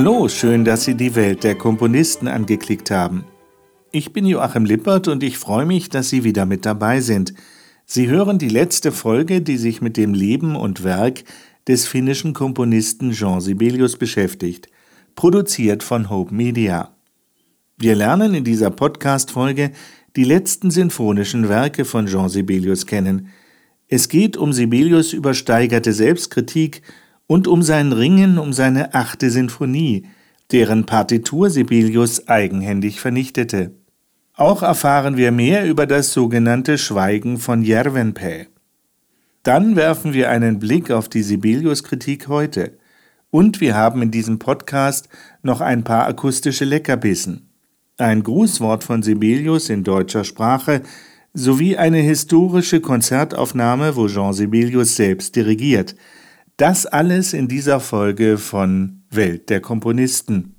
Hallo, schön, dass Sie die Welt der Komponisten angeklickt haben. Ich bin Joachim Lippert und ich freue mich, dass Sie wieder mit dabei sind. Sie hören die letzte Folge, die sich mit dem Leben und Werk des finnischen Komponisten Jean Sibelius beschäftigt, produziert von Hope Media. Wir lernen in dieser Podcast-Folge die letzten sinfonischen Werke von Jean Sibelius kennen. Es geht um Sibelius übersteigerte Selbstkritik und um sein Ringen um seine achte Sinfonie, deren Partitur Sibelius eigenhändig vernichtete. Auch erfahren wir mehr über das sogenannte Schweigen von Järvenpää. Dann werfen wir einen Blick auf die Sibelius-Kritik heute. Und wir haben in diesem Podcast noch ein paar akustische Leckerbissen. Ein Grußwort von Sibelius in deutscher Sprache sowie eine historische Konzertaufnahme, wo Jean Sibelius selbst dirigiert – das alles in dieser Folge von Welt der Komponisten.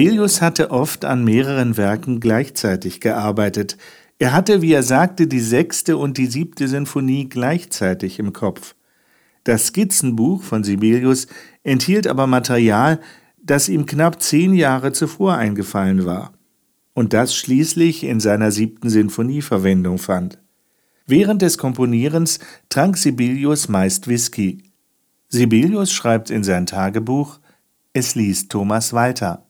Sibelius hatte oft an mehreren Werken gleichzeitig gearbeitet. Er hatte, wie er sagte, die sechste und die siebte Sinfonie gleichzeitig im Kopf. Das Skizzenbuch von Sibelius enthielt aber Material, das ihm knapp zehn Jahre zuvor eingefallen war und das schließlich in seiner siebten Sinfonie Verwendung fand. Während des Komponierens trank Sibelius meist Whisky. Sibelius schreibt in sein Tagebuch, es liest Thomas Walter.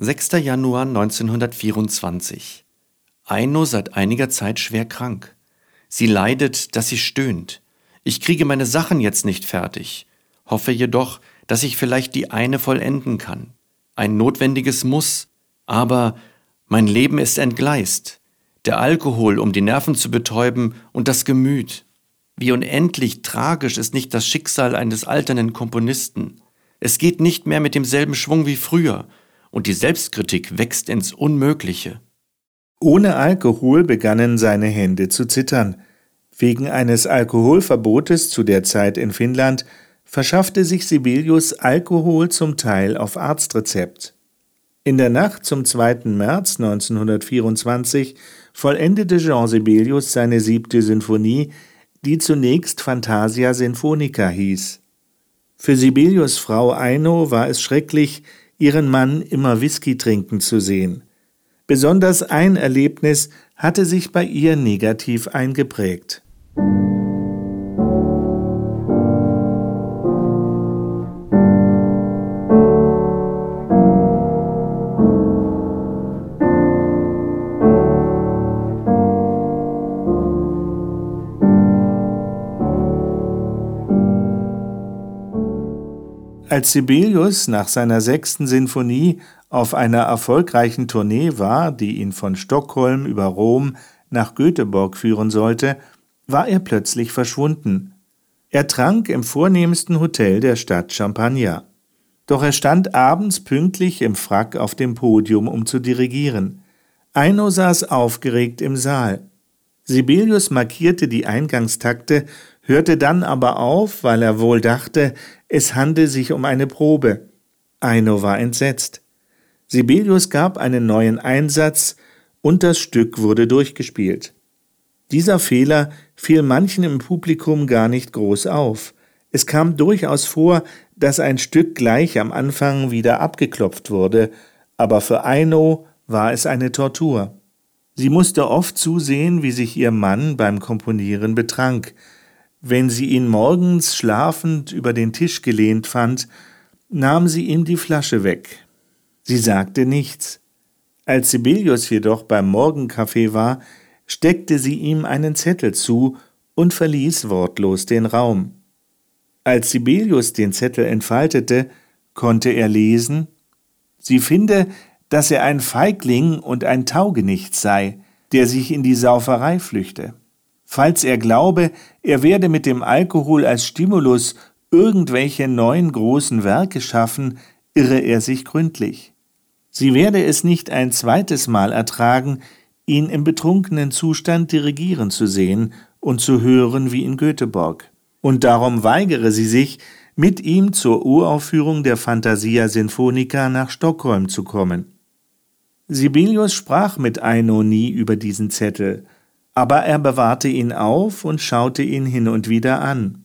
6. Januar 1924. Aino seit einiger Zeit schwer krank. Sie leidet, dass sie stöhnt. Ich kriege meine Sachen jetzt nicht fertig, hoffe jedoch, dass ich vielleicht die eine vollenden kann. Ein notwendiges Muss, aber mein Leben ist entgleist. Der Alkohol, um die Nerven zu betäuben, und das Gemüt. Wie unendlich tragisch ist nicht das Schicksal eines alternden Komponisten. Es geht nicht mehr mit demselben Schwung wie früher, und die Selbstkritik wächst ins Unmögliche. Ohne Alkohol begannen seine Hände zu zittern. Wegen eines Alkoholverbotes zu der Zeit in Finnland verschaffte sich Sibelius Alkohol zum Teil auf Arztrezept. In der Nacht zum 2. März 1924 vollendete Jean Sibelius seine siebte Sinfonie, die zunächst Fantasia Sinfonica hieß. Für Sibelius Frau Eino war es schrecklich, ihren Mann immer Whisky trinken zu sehen. Besonders ein Erlebnis hatte sich bei ihr negativ eingeprägt. Als Sibelius nach seiner sechsten Sinfonie auf einer erfolgreichen Tournee war, die ihn von Stockholm über Rom nach Göteborg führen sollte, war er plötzlich verschwunden. Er trank im vornehmsten Hotel der Stadt Champagner. Doch er stand abends pünktlich im Frack auf dem Podium, um zu dirigieren. Eino saß aufgeregt im Saal. Sibelius markierte die Eingangstakte, hörte dann aber auf, weil er wohl dachte, es handle sich um eine Probe. Eino war entsetzt. Sibelius gab einen neuen Einsatz und das Stück wurde durchgespielt. Dieser Fehler fiel manchen im Publikum gar nicht groß auf. Es kam durchaus vor, dass ein Stück gleich am Anfang wieder abgeklopft wurde, aber für Eino war es eine Tortur. Sie musste oft zusehen, wie sich ihr Mann beim Komponieren betrank, wenn sie ihn morgens schlafend über den Tisch gelehnt fand, nahm sie ihm die Flasche weg. Sie sagte nichts. Als Sibelius jedoch beim Morgenkaffee war, steckte sie ihm einen Zettel zu und verließ wortlos den Raum. Als Sibelius den Zettel entfaltete, konnte er lesen, sie finde, dass er ein Feigling und ein Taugenicht sei, der sich in die Sauferei flüchte falls er glaube, er werde mit dem Alkohol als Stimulus irgendwelche neuen großen Werke schaffen, irre er sich gründlich. Sie werde es nicht ein zweites Mal ertragen, ihn im betrunkenen Zustand dirigieren zu sehen und zu hören wie in Göteborg. Und darum weigere sie sich, mit ihm zur Uraufführung der Fantasia Sinfonica nach Stockholm zu kommen. Sibelius sprach mit Eino nie über diesen Zettel, aber er bewahrte ihn auf und schaute ihn hin und wieder an.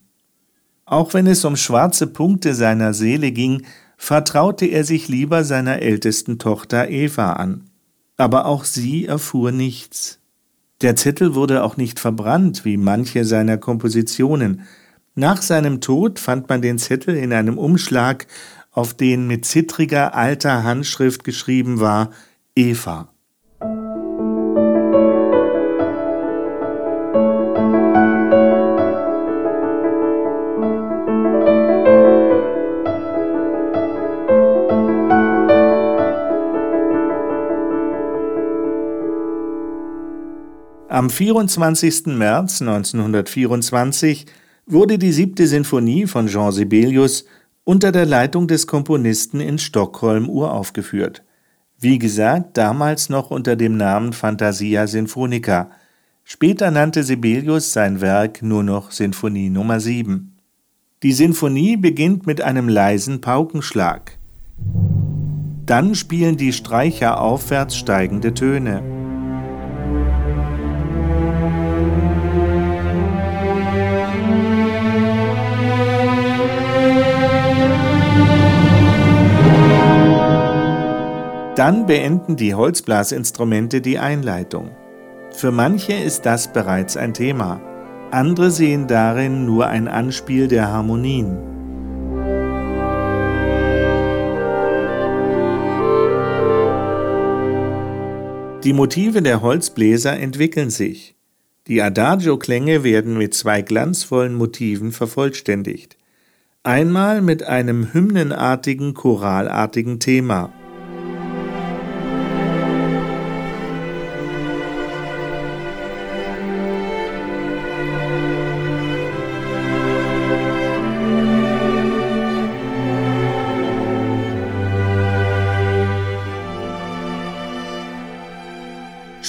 Auch wenn es um schwarze Punkte seiner Seele ging, vertraute er sich lieber seiner ältesten Tochter Eva an. Aber auch sie erfuhr nichts. Der Zettel wurde auch nicht verbrannt, wie manche seiner Kompositionen. Nach seinem Tod fand man den Zettel in einem Umschlag, auf den mit zittriger alter Handschrift geschrieben war Eva. Am 24. März 1924 wurde die siebte Sinfonie von Jean Sibelius unter der Leitung des Komponisten in Stockholm uraufgeführt. Wie gesagt, damals noch unter dem Namen Fantasia Sinfonica. Später nannte Sibelius sein Werk nur noch Sinfonie Nummer 7. Die Sinfonie beginnt mit einem leisen Paukenschlag. Dann spielen die Streicher aufwärts steigende Töne. Dann beenden die Holzblasinstrumente die Einleitung. Für manche ist das bereits ein Thema, andere sehen darin nur ein Anspiel der Harmonien. Die Motive der Holzbläser entwickeln sich. Die Adagio-Klänge werden mit zwei glanzvollen Motiven vervollständigt. Einmal mit einem hymnenartigen, choralartigen Thema –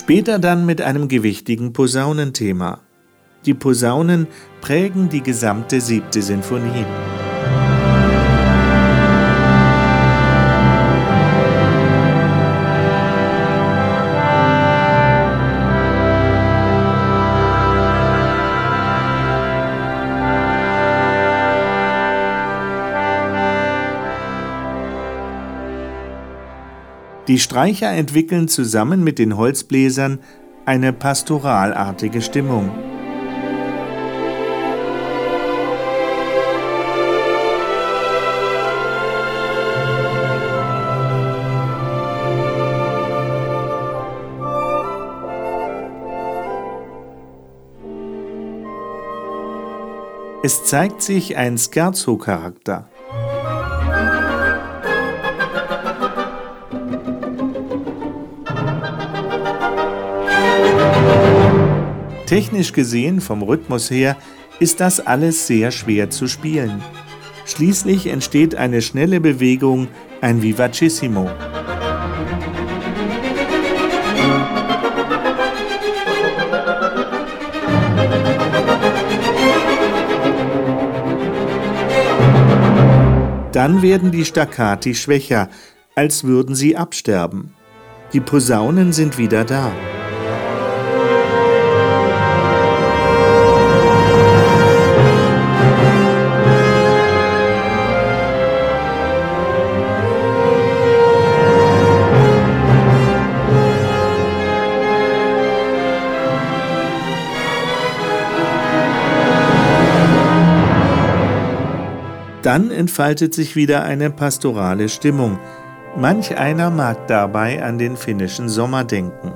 Später dann mit einem gewichtigen Posaunenthema. Die Posaunen prägen die gesamte siebte Sinfonie. Die Streicher entwickeln zusammen mit den Holzbläsern eine pastoralartige Stimmung. Es zeigt sich ein Scherzo-Charakter. Technisch gesehen, vom Rhythmus her, ist das alles sehr schwer zu spielen. Schließlich entsteht eine schnelle Bewegung, ein Vivacissimo. Dann werden die Staccati schwächer, als würden sie absterben. Die Posaunen sind wieder da. Dann entfaltet sich wieder eine pastorale Stimmung. Manch einer mag dabei an den finnischen Sommer denken.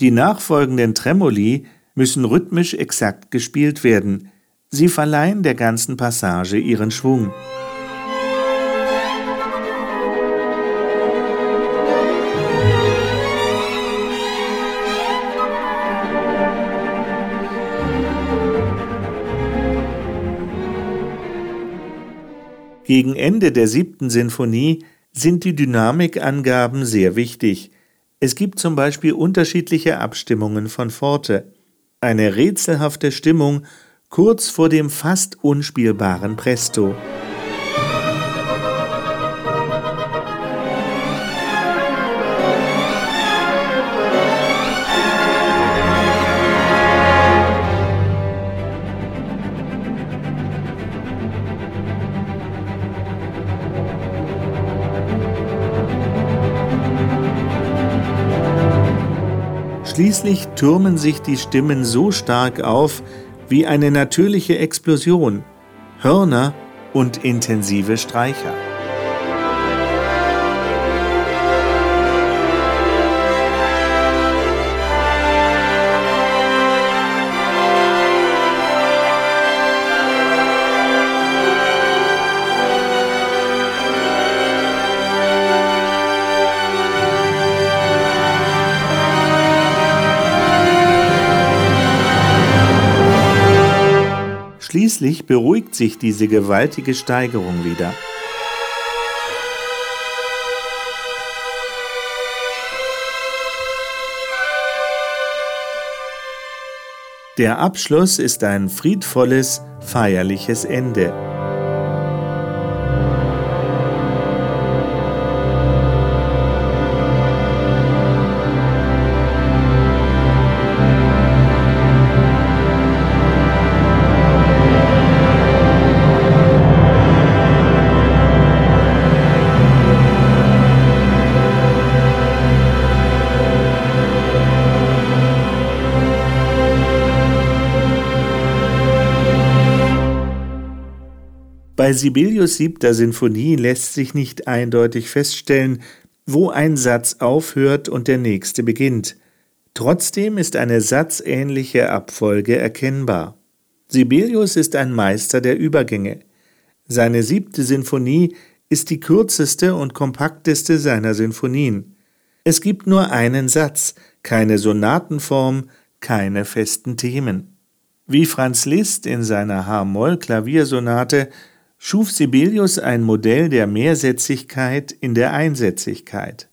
Die nachfolgenden Tremoli müssen rhythmisch exakt gespielt werden. Sie verleihen der ganzen Passage ihren Schwung. Gegen Ende der siebten Sinfonie sind die Dynamikangaben sehr wichtig. Es gibt zum Beispiel unterschiedliche Abstimmungen von Forte, eine rätselhafte Stimmung kurz vor dem fast unspielbaren Presto. Schließlich türmen sich die Stimmen so stark auf wie eine natürliche Explosion, Hörner und intensive Streicher. Schließlich beruhigt sich diese gewaltige Steigerung wieder. Der Abschluss ist ein friedvolles, feierliches Ende. Bei Sibelius siebter Sinfonie lässt sich nicht eindeutig feststellen, wo ein Satz aufhört und der nächste beginnt. Trotzdem ist eine satzähnliche Abfolge erkennbar. Sibelius ist ein Meister der Übergänge. Seine siebte Sinfonie ist die kürzeste und kompakteste seiner Sinfonien. Es gibt nur einen Satz, keine Sonatenform, keine festen Themen. Wie Franz Liszt in seiner H-Moll-Klaviersonate schuf Sibelius ein Modell der Mehrsätzigkeit in der Einsätzigkeit.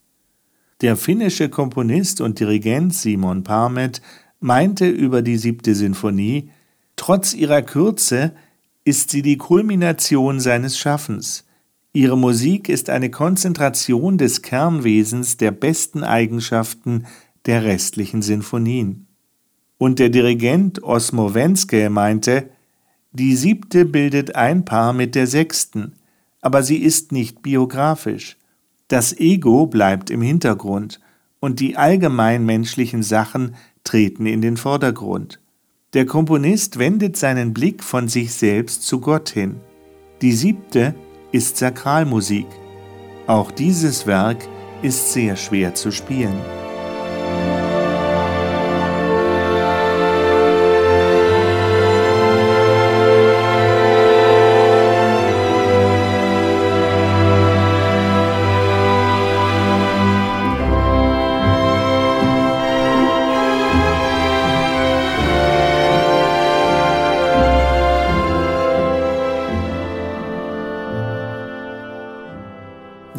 Der finnische Komponist und Dirigent Simon Parmet meinte über die siebte Sinfonie, trotz ihrer Kürze ist sie die Kulmination seines Schaffens. Ihre Musik ist eine Konzentration des Kernwesens der besten Eigenschaften der restlichen Sinfonien. Und der Dirigent Osmo Wenske meinte, die siebte bildet ein Paar mit der sechsten, aber sie ist nicht biografisch. Das Ego bleibt im Hintergrund und die allgemein menschlichen Sachen treten in den Vordergrund. Der Komponist wendet seinen Blick von sich selbst zu Gott hin. Die siebte ist Sakralmusik. Auch dieses Werk ist sehr schwer zu spielen.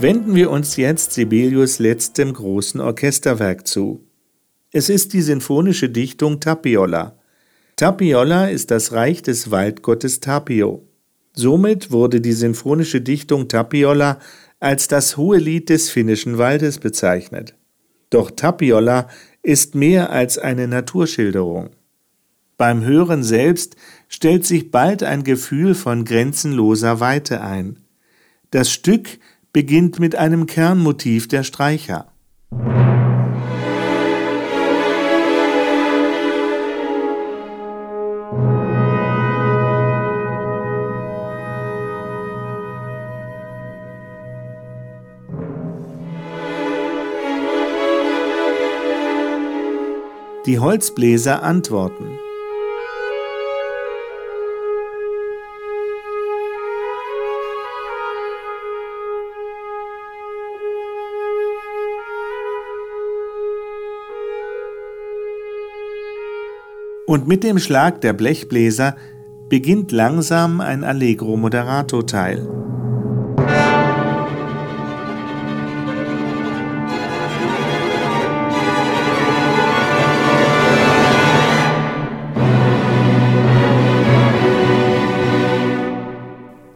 Wenden wir uns jetzt Sibelius letztem großen Orchesterwerk zu. Es ist die sinfonische Dichtung Tapiola. Tapiola ist das Reich des Waldgottes Tapio. Somit wurde die sinfonische Dichtung Tapiola als das hohe Lied des finnischen Waldes bezeichnet. Doch Tapiola ist mehr als eine Naturschilderung. Beim Hören selbst stellt sich bald ein Gefühl von grenzenloser Weite ein. Das Stück beginnt mit einem Kernmotiv der Streicher. Die Holzbläser antworten. Und mit dem Schlag der Blechbläser beginnt langsam ein Allegro Moderato Teil.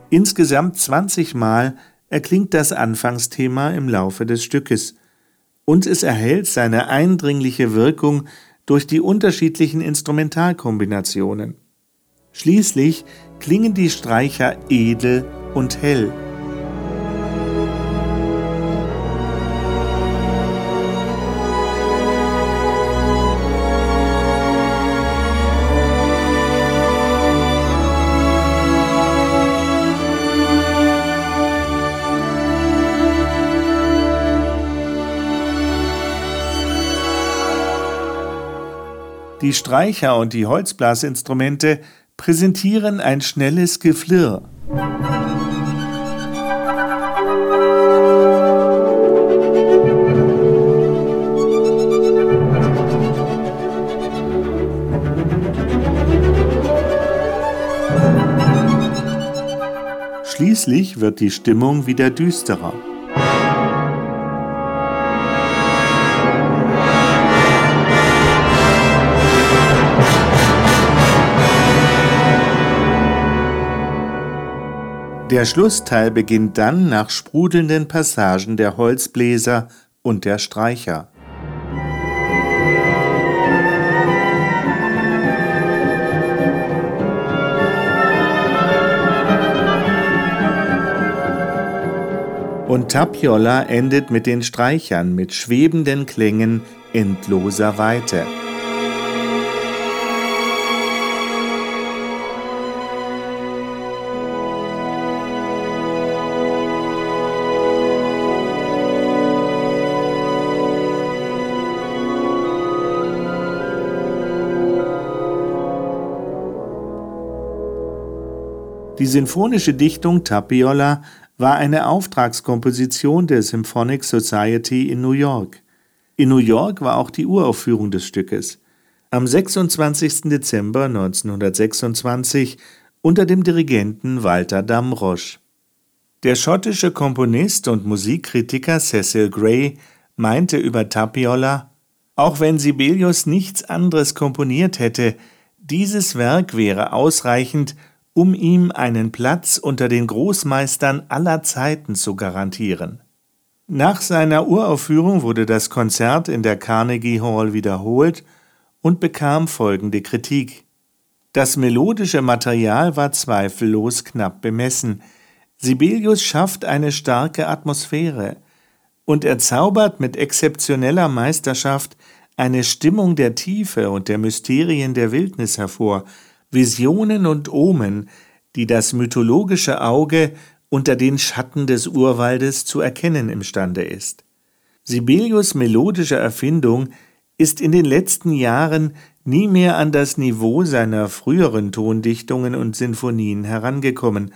Insgesamt 20 Mal erklingt das Anfangsthema im Laufe des Stückes und es erhält seine eindringliche Wirkung durch die unterschiedlichen Instrumentalkombinationen. Schließlich klingen die Streicher edel und hell. Die Streicher und die Holzblasinstrumente präsentieren ein schnelles Geflirr. Schließlich wird die Stimmung wieder düsterer. Der Schlussteil beginnt dann nach sprudelnden Passagen der Holzbläser und der Streicher. Und Tapiola endet mit den Streichern mit schwebenden Klängen endloser Weite. Die sinfonische Dichtung Tapiola war eine Auftragskomposition der Symphonic Society in New York. In New York war auch die Uraufführung des Stückes. Am 26. Dezember 1926 unter dem Dirigenten Walter Damrosch. Der schottische Komponist und Musikkritiker Cecil Gray meinte über Tapiola, auch wenn Sibelius nichts anderes komponiert hätte, dieses Werk wäre ausreichend, um ihm einen Platz unter den Großmeistern aller Zeiten zu garantieren. Nach seiner Uraufführung wurde das Konzert in der Carnegie Hall wiederholt und bekam folgende Kritik. Das melodische Material war zweifellos knapp bemessen. Sibelius schafft eine starke Atmosphäre und er zaubert mit exzeptioneller Meisterschaft eine Stimmung der Tiefe und der Mysterien der Wildnis hervor, Visionen und Omen, die das mythologische Auge unter den Schatten des Urwaldes zu erkennen imstande ist. Sibelius melodische Erfindung ist in den letzten Jahren nie mehr an das Niveau seiner früheren Tondichtungen und Sinfonien herangekommen,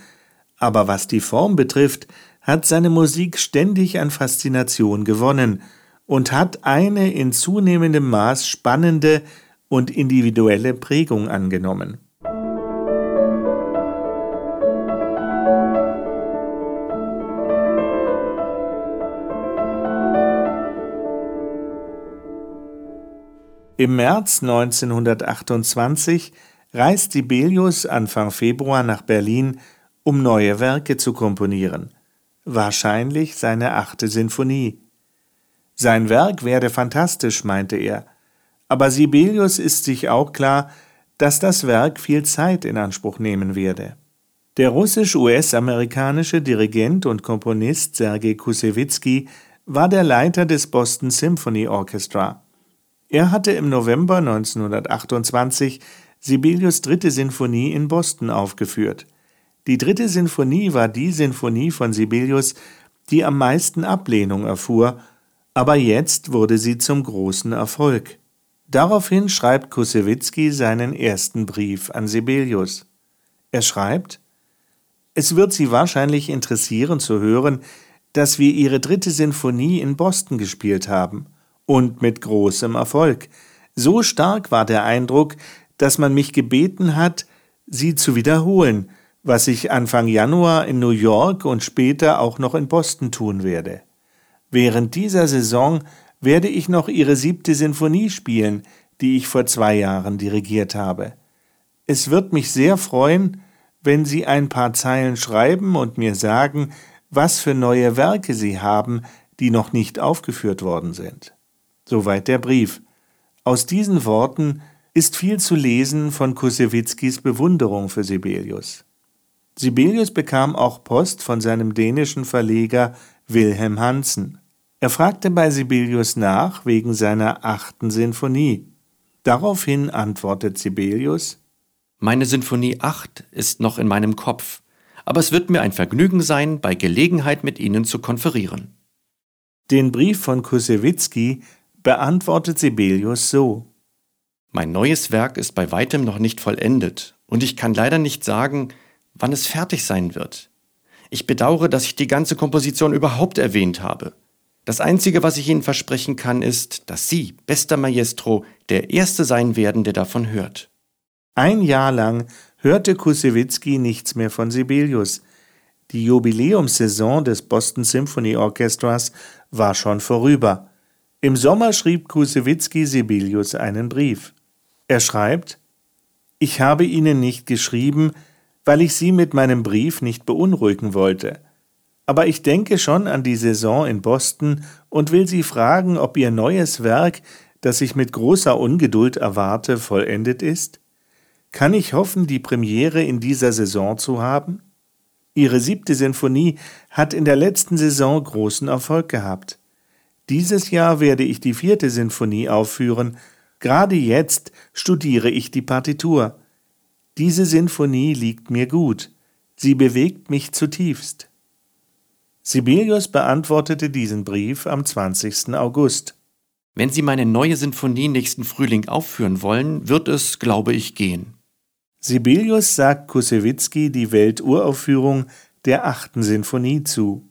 aber was die Form betrifft, hat seine Musik ständig an Faszination gewonnen und hat eine in zunehmendem Maß spannende und individuelle Prägung angenommen. Im März 1928 reist Sibelius Anfang Februar nach Berlin, um neue Werke zu komponieren, wahrscheinlich seine achte Sinfonie. Sein Werk werde fantastisch, meinte er, aber Sibelius ist sich auch klar, dass das Werk viel Zeit in Anspruch nehmen werde. Der russisch-US-amerikanische Dirigent und Komponist Sergei Kusewitsky war der Leiter des Boston Symphony Orchestra. Er hatte im November 1928 Sibelius dritte Sinfonie in Boston aufgeführt. Die dritte Sinfonie war die Sinfonie von Sibelius, die am meisten Ablehnung erfuhr, aber jetzt wurde sie zum großen Erfolg. Daraufhin schreibt Kusewitzki seinen ersten Brief an Sibelius. Er schreibt, es wird Sie wahrscheinlich interessieren zu hören, dass wir Ihre dritte Sinfonie in Boston gespielt haben und mit großem Erfolg. So stark war der Eindruck, dass man mich gebeten hat, sie zu wiederholen, was ich Anfang Januar in New York und später auch noch in Boston tun werde. Während dieser Saison werde ich noch ihre siebte Sinfonie spielen, die ich vor zwei Jahren dirigiert habe. Es wird mich sehr freuen, wenn Sie ein paar Zeilen schreiben und mir sagen, was für neue Werke Sie haben, die noch nicht aufgeführt worden sind. Soweit der Brief. Aus diesen Worten ist viel zu lesen von Kusewitzkis Bewunderung für Sibelius. Sibelius bekam auch Post von seinem dänischen Verleger Wilhelm Hansen. Er fragte bei Sibelius nach wegen seiner achten Sinfonie. Daraufhin antwortet Sibelius Meine Sinfonie 8 ist noch in meinem Kopf, aber es wird mir ein Vergnügen sein, bei Gelegenheit mit Ihnen zu konferieren. Den Brief von Kusewitzki beantwortet Sibelius so Mein neues Werk ist bei weitem noch nicht vollendet, und ich kann leider nicht sagen, wann es fertig sein wird. Ich bedauere, dass ich die ganze Komposition überhaupt erwähnt habe. Das Einzige, was ich Ihnen versprechen kann, ist, dass Sie, bester Maestro, der Erste sein werden, der davon hört. Ein Jahr lang hörte Kusewitzki nichts mehr von Sibelius. Die Jubiläumssaison des Boston Symphony Orchestras war schon vorüber. Im Sommer schrieb Kusewitzki Sibelius einen Brief. Er schreibt: Ich habe Ihnen nicht geschrieben, weil ich Sie mit meinem Brief nicht beunruhigen wollte. Aber ich denke schon an die Saison in Boston und will Sie fragen, ob Ihr neues Werk, das ich mit großer Ungeduld erwarte, vollendet ist? Kann ich hoffen, die Premiere in dieser Saison zu haben? Ihre siebte Sinfonie hat in der letzten Saison großen Erfolg gehabt. Dieses Jahr werde ich die vierte Sinfonie aufführen. Gerade jetzt studiere ich die Partitur. Diese Sinfonie liegt mir gut. Sie bewegt mich zutiefst. Sibelius beantwortete diesen Brief am 20. August. Wenn Sie meine neue Sinfonie nächsten Frühling aufführen wollen, wird es, glaube ich, gehen. Sibelius sagt Kusewitzki die Welturaufführung der achten Sinfonie zu.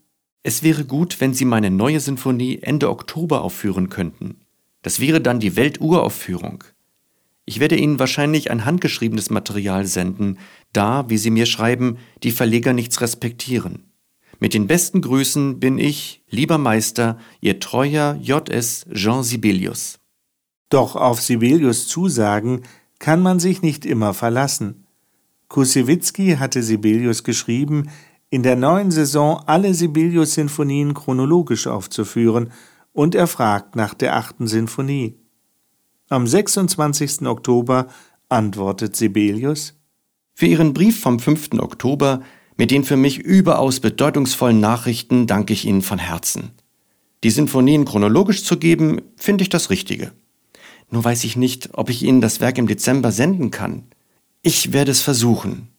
Es wäre gut, wenn Sie meine neue Sinfonie Ende Oktober aufführen könnten. Das wäre dann die Welturaufführung. Ich werde Ihnen wahrscheinlich ein handgeschriebenes Material senden, da, wie Sie mir schreiben, die Verleger nichts respektieren. Mit den besten Grüßen bin ich, lieber Meister, Ihr treuer J.S. Jean Sibelius. Doch auf Sibelius Zusagen kann man sich nicht immer verlassen. Kusewitzki hatte Sibelius geschrieben, in der neuen Saison alle Sibelius-Sinfonien chronologisch aufzuführen, und er fragt nach der achten Sinfonie. Am 26. Oktober antwortet Sibelius Für Ihren Brief vom 5. Oktober mit den für mich überaus bedeutungsvollen Nachrichten danke ich Ihnen von Herzen. Die Sinfonien chronologisch zu geben, finde ich das Richtige. Nur weiß ich nicht, ob ich Ihnen das Werk im Dezember senden kann. Ich werde es versuchen.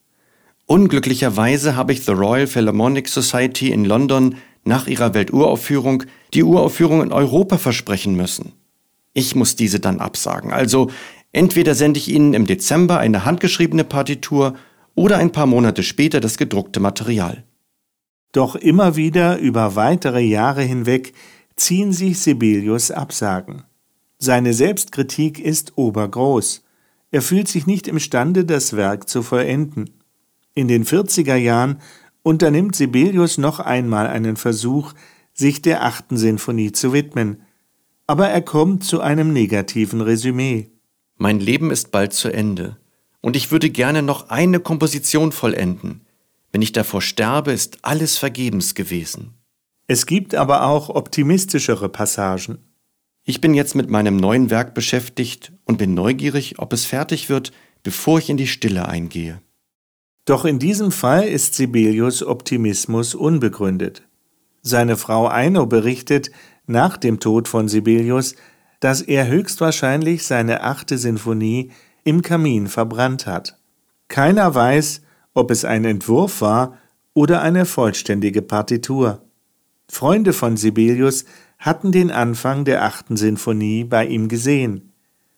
Unglücklicherweise habe ich The Royal Philharmonic Society in London nach ihrer Welturaufführung die Uraufführung in Europa versprechen müssen. Ich muss diese dann absagen. Also entweder sende ich Ihnen im Dezember eine handgeschriebene Partitur oder ein paar Monate später das gedruckte Material. Doch immer wieder über weitere Jahre hinweg ziehen sich Sibelius Absagen. Seine Selbstkritik ist obergroß. Er fühlt sich nicht imstande, das Werk zu vollenden. In den 40er Jahren unternimmt Sibelius noch einmal einen Versuch, sich der achten Sinfonie zu widmen, aber er kommt zu einem negativen Resümee. Mein Leben ist bald zu Ende und ich würde gerne noch eine Komposition vollenden. Wenn ich davor sterbe, ist alles vergebens gewesen. Es gibt aber auch optimistischere Passagen. Ich bin jetzt mit meinem neuen Werk beschäftigt und bin neugierig, ob es fertig wird, bevor ich in die Stille eingehe. Doch in diesem Fall ist Sibelius Optimismus unbegründet. Seine Frau Eino berichtet nach dem Tod von Sibelius, dass er höchstwahrscheinlich seine achte Sinfonie im Kamin verbrannt hat. Keiner weiß, ob es ein Entwurf war oder eine vollständige Partitur. Freunde von Sibelius hatten den Anfang der achten Sinfonie bei ihm gesehen.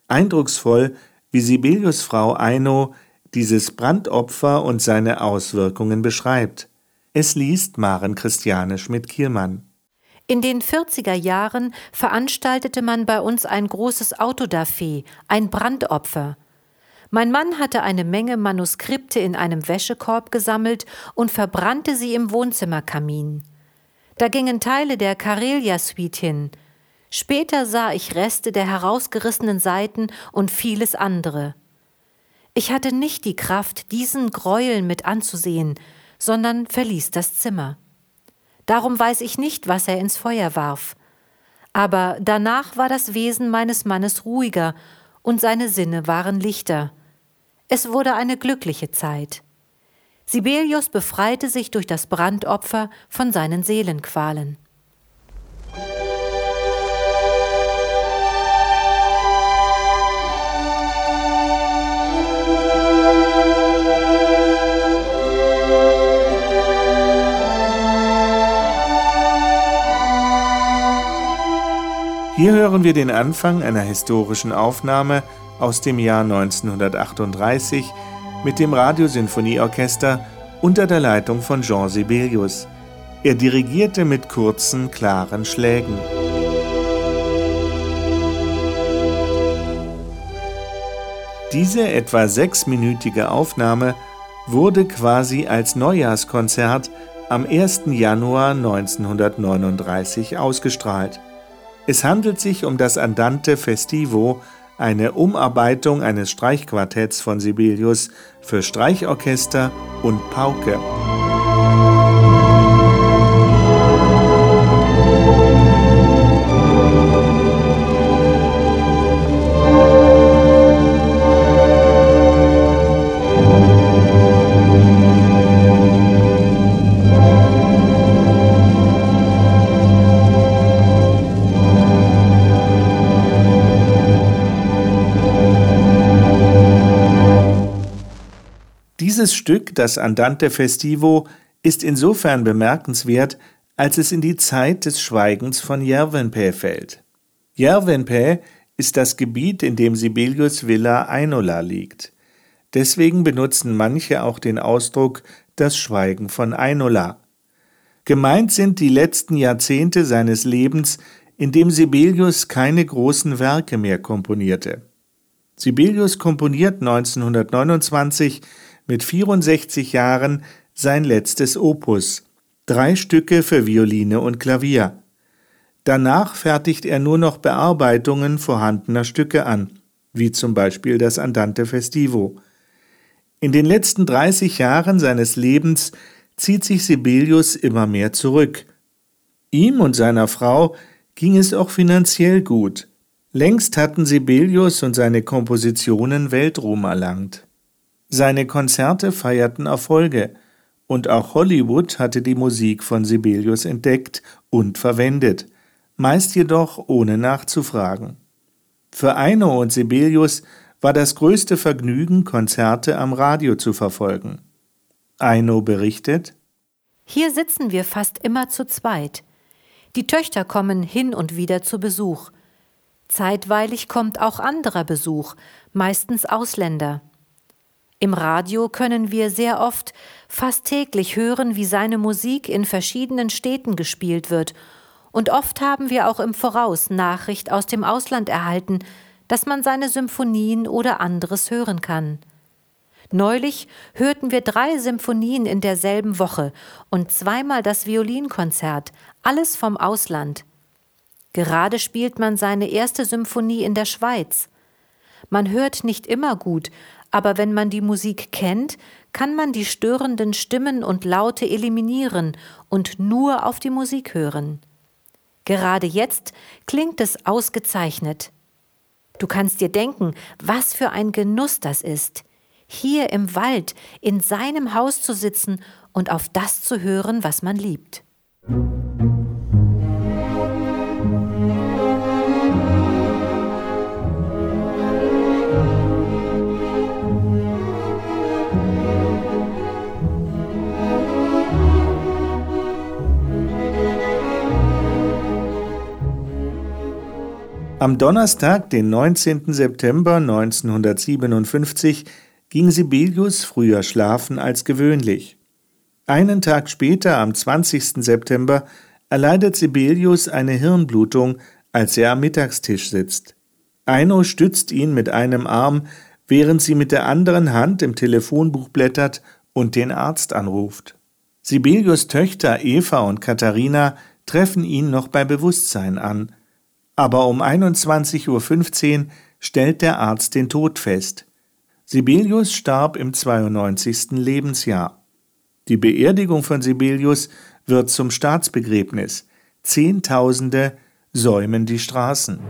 Eindrucksvoll, wie Sibelius Frau Eino dieses Brandopfer und seine Auswirkungen beschreibt. Es liest Maren Christiane Schmidt-Kielmann. In den 40er Jahren veranstaltete man bei uns ein großes Autodafé, ein Brandopfer. Mein Mann hatte eine Menge Manuskripte in einem Wäschekorb gesammelt und verbrannte sie im Wohnzimmerkamin. Da gingen Teile der Karelia-Suite hin. Später sah ich Reste der herausgerissenen Seiten und vieles andere. Ich hatte nicht die Kraft, diesen Gräuel mit anzusehen, sondern verließ das Zimmer. Darum weiß ich nicht, was er ins Feuer warf. Aber danach war das Wesen meines Mannes ruhiger und seine Sinne waren lichter. Es wurde eine glückliche Zeit. Sibelius befreite sich durch das Brandopfer von seinen Seelenqualen. Hier hören wir den Anfang einer historischen Aufnahme aus dem Jahr 1938 mit dem Radiosinfonieorchester unter der Leitung von Jean Sibelius. Er dirigierte mit kurzen, klaren Schlägen. Diese etwa sechsminütige Aufnahme wurde quasi als Neujahrskonzert am 1. Januar 1939 ausgestrahlt. Es handelt sich um das Andante Festivo, eine Umarbeitung eines Streichquartetts von Sibelius für Streichorchester und Pauke. Dieses Stück, das Andante Festivo, ist insofern bemerkenswert, als es in die Zeit des Schweigens von Järvenpää fällt. Järvenpää ist das Gebiet, in dem Sibelius Villa Einola liegt. Deswegen benutzen manche auch den Ausdruck das Schweigen von Einola. Gemeint sind die letzten Jahrzehnte seines Lebens, in dem Sibelius keine großen Werke mehr komponierte. Sibelius komponiert 1929 mit 64 Jahren sein letztes Opus, drei Stücke für Violine und Klavier. Danach fertigt er nur noch Bearbeitungen vorhandener Stücke an, wie zum Beispiel das Andante Festivo. In den letzten 30 Jahren seines Lebens zieht sich Sibelius immer mehr zurück. Ihm und seiner Frau ging es auch finanziell gut. Längst hatten Sibelius und seine Kompositionen Weltruhm erlangt. Seine Konzerte feierten Erfolge, und auch Hollywood hatte die Musik von Sibelius entdeckt und verwendet, meist jedoch ohne nachzufragen. Für Eino und Sibelius war das größte Vergnügen, Konzerte am Radio zu verfolgen. Eino berichtet Hier sitzen wir fast immer zu zweit. Die Töchter kommen hin und wieder zu Besuch. Zeitweilig kommt auch anderer Besuch, meistens Ausländer. Im Radio können wir sehr oft, fast täglich hören, wie seine Musik in verschiedenen Städten gespielt wird, und oft haben wir auch im Voraus Nachricht aus dem Ausland erhalten, dass man seine Symphonien oder anderes hören kann. Neulich hörten wir drei Symphonien in derselben Woche und zweimal das Violinkonzert, alles vom Ausland. Gerade spielt man seine erste Symphonie in der Schweiz. Man hört nicht immer gut, aber wenn man die Musik kennt, kann man die störenden Stimmen und Laute eliminieren und nur auf die Musik hören. Gerade jetzt klingt es ausgezeichnet. Du kannst dir denken, was für ein Genuss das ist, hier im Wald in seinem Haus zu sitzen und auf das zu hören, was man liebt. Am Donnerstag, den 19. September 1957, ging Sibelius früher schlafen als gewöhnlich. Einen Tag später, am 20. September, erleidet Sibelius eine Hirnblutung, als er am Mittagstisch sitzt. Eino stützt ihn mit einem Arm, während sie mit der anderen Hand im Telefonbuch blättert und den Arzt anruft. Sibelius Töchter Eva und Katharina treffen ihn noch bei Bewusstsein an aber um 21.15 Uhr stellt der Arzt den Tod fest. Sibelius starb im 92. Lebensjahr. Die Beerdigung von Sibelius wird zum Staatsbegräbnis. Zehntausende säumen die Straßen.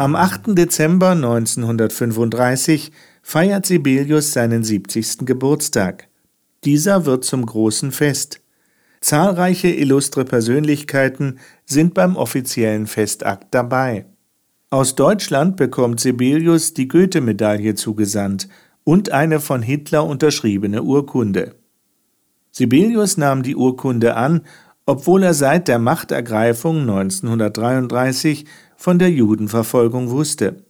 Am 8. Dezember 1935 feiert Sibelius seinen 70. Geburtstag. Dieser wird zum großen Fest. Zahlreiche illustre Persönlichkeiten sind beim offiziellen Festakt dabei. Aus Deutschland bekommt Sibelius die Goethe-Medaille zugesandt und eine von Hitler unterschriebene Urkunde. Sibelius nahm die Urkunde an, obwohl er seit der Machtergreifung 1933 von der Judenverfolgung wusste.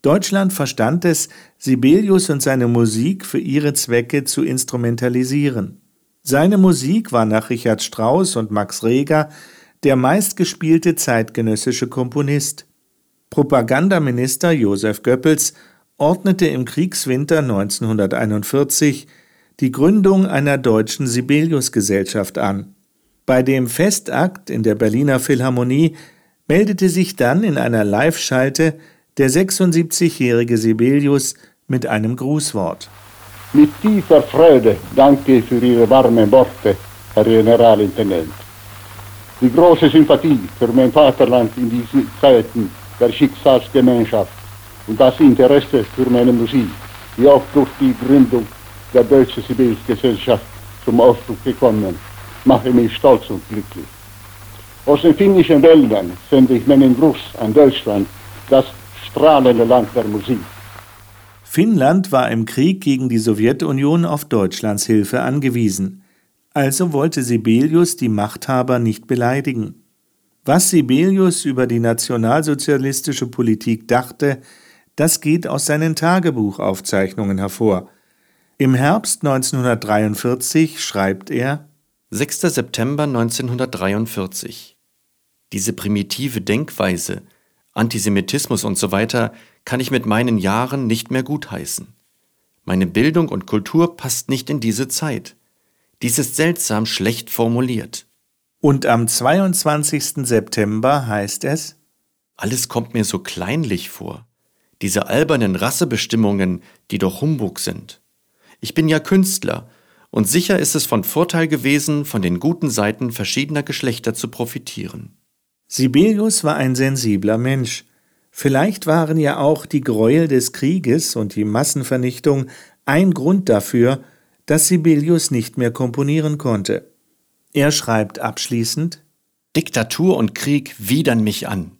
Deutschland verstand es, Sibelius und seine Musik für ihre Zwecke zu instrumentalisieren. Seine Musik war nach Richard Strauss und Max Reger der meistgespielte zeitgenössische Komponist. Propagandaminister Josef Goebbels ordnete im Kriegswinter 1941 die Gründung einer deutschen Sibelius-Gesellschaft an. Bei dem Festakt in der Berliner Philharmonie meldete sich dann in einer Live-Schalte der 76-jährige Sibelius mit einem Grußwort. Mit tiefer Freude danke für Ihre warmen Worte, Herr Generalintendent. Die große Sympathie für mein Vaterland in diesen Zeiten der Schicksalsgemeinschaft und das Interesse für meine Musik, die auch durch die Gründung der Deutschen Sibelius-Gesellschaft zum Ausdruck gekommen, mache mich stolz und glücklich. Aus den finnischen Wäldern sende ich meinen Gruß an Deutschland, das strahlende Land der Musik. Finnland war im Krieg gegen die Sowjetunion auf Deutschlands Hilfe angewiesen. Also wollte Sibelius die Machthaber nicht beleidigen. Was Sibelius über die nationalsozialistische Politik dachte, das geht aus seinen Tagebuchaufzeichnungen hervor. Im Herbst 1943 schreibt er 6. September 1943 diese primitive Denkweise, Antisemitismus und so weiter, kann ich mit meinen Jahren nicht mehr gutheißen. Meine Bildung und Kultur passt nicht in diese Zeit. Dies ist seltsam schlecht formuliert. Und am 22. September heißt es, alles kommt mir so kleinlich vor. Diese albernen Rassebestimmungen, die doch Humbug sind. Ich bin ja Künstler, und sicher ist es von Vorteil gewesen, von den guten Seiten verschiedener Geschlechter zu profitieren. Sibelius war ein sensibler Mensch. Vielleicht waren ja auch die Gräuel des Krieges und die Massenvernichtung ein Grund dafür, dass Sibelius nicht mehr komponieren konnte. Er schreibt abschließend Diktatur und Krieg widern mich an.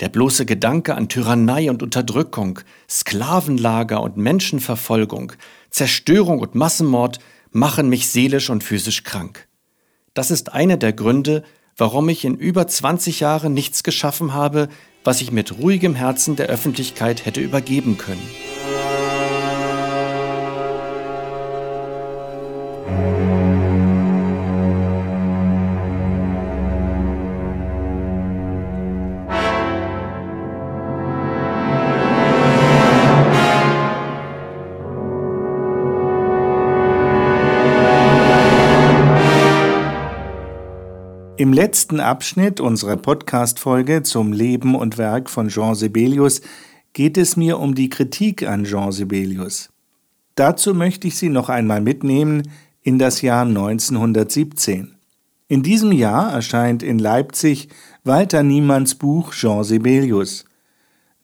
Der bloße Gedanke an Tyrannei und Unterdrückung, Sklavenlager und Menschenverfolgung, Zerstörung und Massenmord machen mich seelisch und physisch krank. Das ist einer der Gründe, warum ich in über 20 Jahren nichts geschaffen habe, was ich mit ruhigem Herzen der Öffentlichkeit hätte übergeben können. Letzten Abschnitt unserer Podcast-Folge zum Leben und Werk von Jean Sibelius geht es mir um die Kritik an Jean Sibelius. Dazu möchte ich Sie noch einmal mitnehmen in das Jahr 1917. In diesem Jahr erscheint in Leipzig Walter Niemanns Buch Jean Sibelius.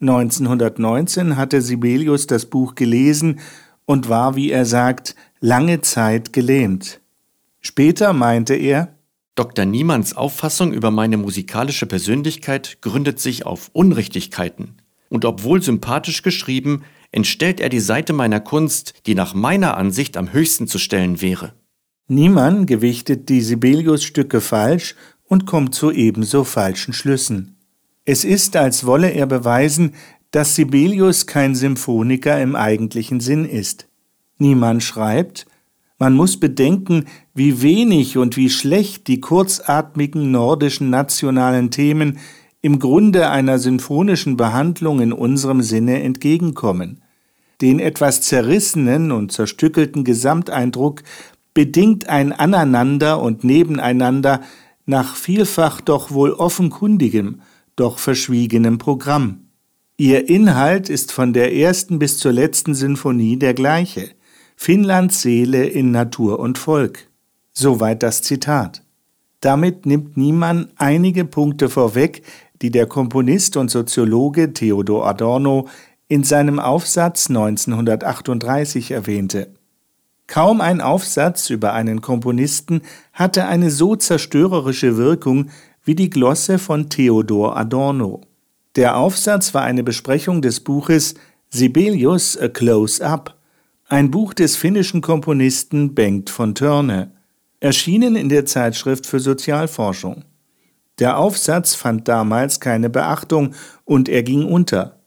1919 hatte Sibelius das Buch gelesen und war, wie er sagt, lange Zeit gelähmt. Später meinte er, Dr. Niemanns Auffassung über meine musikalische Persönlichkeit gründet sich auf Unrichtigkeiten. Und obwohl sympathisch geschrieben, entstellt er die Seite meiner Kunst, die nach meiner Ansicht am höchsten zu stellen wäre. Niemann gewichtet die Sibelius-Stücke falsch und kommt zu ebenso falschen Schlüssen. Es ist, als wolle er beweisen, dass Sibelius kein Symphoniker im eigentlichen Sinn ist. Niemann schreibt, man muss bedenken, wie wenig und wie schlecht die kurzatmigen nordischen nationalen Themen im Grunde einer sinfonischen Behandlung in unserem Sinne entgegenkommen. Den etwas zerrissenen und zerstückelten Gesamteindruck bedingt ein Aneinander und Nebeneinander nach vielfach doch wohl offenkundigem, doch verschwiegenem Programm. Ihr Inhalt ist von der ersten bis zur letzten Sinfonie der gleiche. Finnlands Seele in Natur und Volk. Soweit das Zitat. Damit nimmt Niemann einige Punkte vorweg, die der Komponist und Soziologe Theodor Adorno in seinem Aufsatz 1938 erwähnte. Kaum ein Aufsatz über einen Komponisten hatte eine so zerstörerische Wirkung wie die Glosse von Theodor Adorno. Der Aufsatz war eine Besprechung des Buches Sibelius A Close-Up, ein Buch des finnischen Komponisten Bengt von Törne, erschienen in der Zeitschrift für Sozialforschung. Der Aufsatz fand damals keine Beachtung und er ging unter.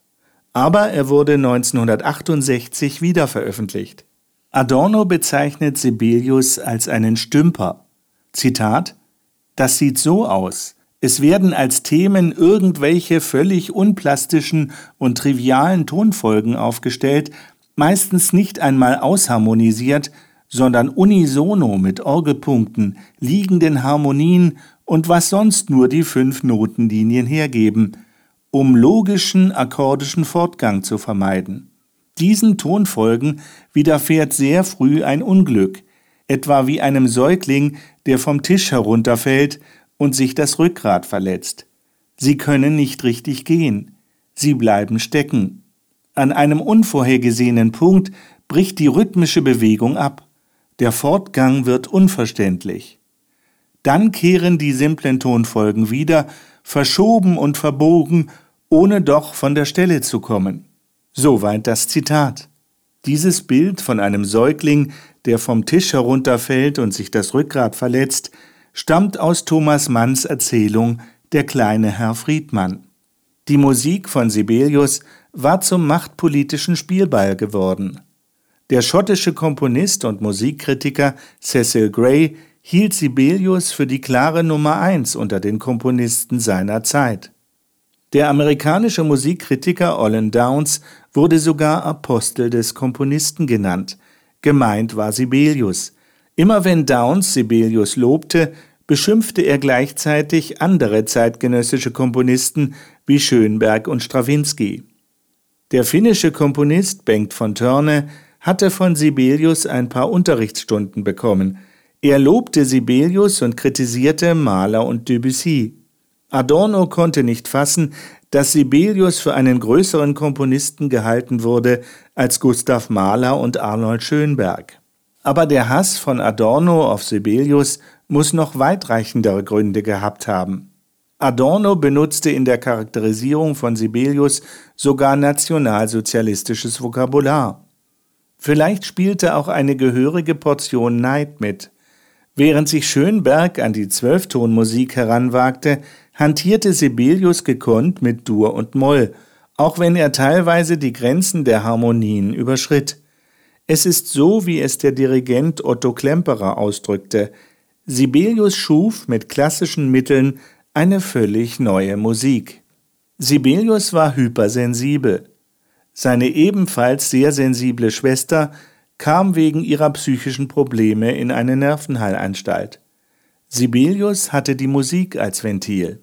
Aber er wurde 1968 wieder veröffentlicht. Adorno bezeichnet Sibelius als einen Stümper. Zitat: Das sieht so aus. Es werden als Themen irgendwelche völlig unplastischen und trivialen Tonfolgen aufgestellt, meistens nicht einmal ausharmonisiert, sondern unisono mit Orgelpunkten, liegenden Harmonien und was sonst nur die fünf Notenlinien hergeben, um logischen akkordischen Fortgang zu vermeiden. Diesen Tonfolgen widerfährt sehr früh ein Unglück, etwa wie einem Säugling, der vom Tisch herunterfällt und sich das Rückgrat verletzt. Sie können nicht richtig gehen, sie bleiben stecken. An einem unvorhergesehenen Punkt bricht die rhythmische Bewegung ab. Der Fortgang wird unverständlich. Dann kehren die simplen Tonfolgen wieder, verschoben und verbogen, ohne doch von der Stelle zu kommen. Soweit das Zitat. Dieses Bild von einem Säugling, der vom Tisch herunterfällt und sich das Rückgrat verletzt, stammt aus Thomas Manns Erzählung Der kleine Herr Friedmann. Die Musik von Sibelius war zum machtpolitischen Spielball geworden. Der schottische Komponist und Musikkritiker Cecil Gray hielt Sibelius für die klare Nummer eins unter den Komponisten seiner Zeit. Der amerikanische Musikkritiker Olin Downs wurde sogar Apostel des Komponisten genannt. Gemeint war Sibelius. Immer wenn Downs Sibelius lobte, beschimpfte er gleichzeitig andere zeitgenössische Komponisten wie Schönberg und Strawinski. Der finnische Komponist Bengt von Törne hatte von Sibelius ein paar Unterrichtsstunden bekommen. Er lobte Sibelius und kritisierte Mahler und Debussy. Adorno konnte nicht fassen, dass Sibelius für einen größeren Komponisten gehalten wurde als Gustav Mahler und Arnold Schönberg. Aber der Hass von Adorno auf Sibelius muss noch weitreichendere Gründe gehabt haben. Adorno benutzte in der Charakterisierung von Sibelius sogar nationalsozialistisches Vokabular. Vielleicht spielte auch eine gehörige Portion Neid mit. Während sich Schönberg an die Zwölftonmusik heranwagte, hantierte Sibelius gekonnt mit Dur und Moll, auch wenn er teilweise die Grenzen der Harmonien überschritt. Es ist so, wie es der Dirigent Otto Klemperer ausdrückte. Sibelius schuf mit klassischen Mitteln eine völlig neue Musik. Sibelius war hypersensibel. Seine ebenfalls sehr sensible Schwester kam wegen ihrer psychischen Probleme in eine Nervenheilanstalt. Sibelius hatte die Musik als Ventil.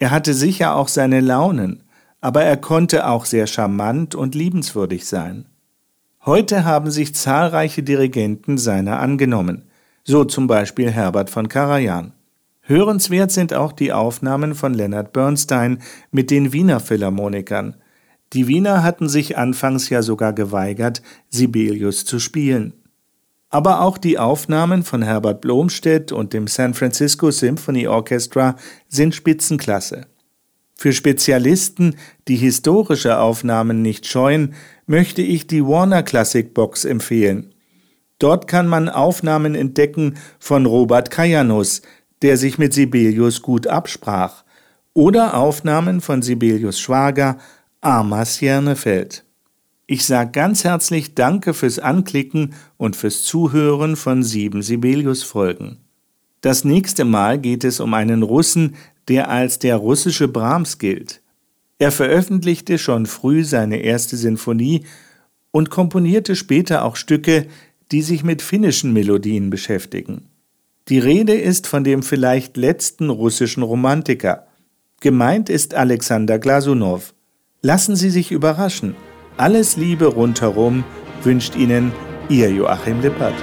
Er hatte sicher auch seine Launen, aber er konnte auch sehr charmant und liebenswürdig sein. Heute haben sich zahlreiche Dirigenten seiner angenommen, so zum Beispiel Herbert von Karajan. Hörenswert sind auch die Aufnahmen von Leonard Bernstein mit den Wiener Philharmonikern. Die Wiener hatten sich anfangs ja sogar geweigert, Sibelius zu spielen. Aber auch die Aufnahmen von Herbert Blomstedt und dem San Francisco Symphony Orchestra sind Spitzenklasse. Für Spezialisten, die historische Aufnahmen nicht scheuen, möchte ich die Warner Classic Box empfehlen. Dort kann man Aufnahmen entdecken von Robert Kajanus, der sich mit Sibelius gut absprach, oder Aufnahmen von Sibelius Schwager Amas Jernefeld. Ich sage ganz herzlich Danke fürs Anklicken und fürs Zuhören von sieben Sibelius-Folgen. Das nächste Mal geht es um einen Russen, der als der russische Brahms gilt. Er veröffentlichte schon früh seine erste Sinfonie und komponierte später auch Stücke, die sich mit finnischen Melodien beschäftigen. Die Rede ist von dem vielleicht letzten russischen Romantiker. Gemeint ist Alexander Glasunow. Lassen Sie sich überraschen. Alles Liebe rundherum wünscht Ihnen Ihr Joachim Lippert.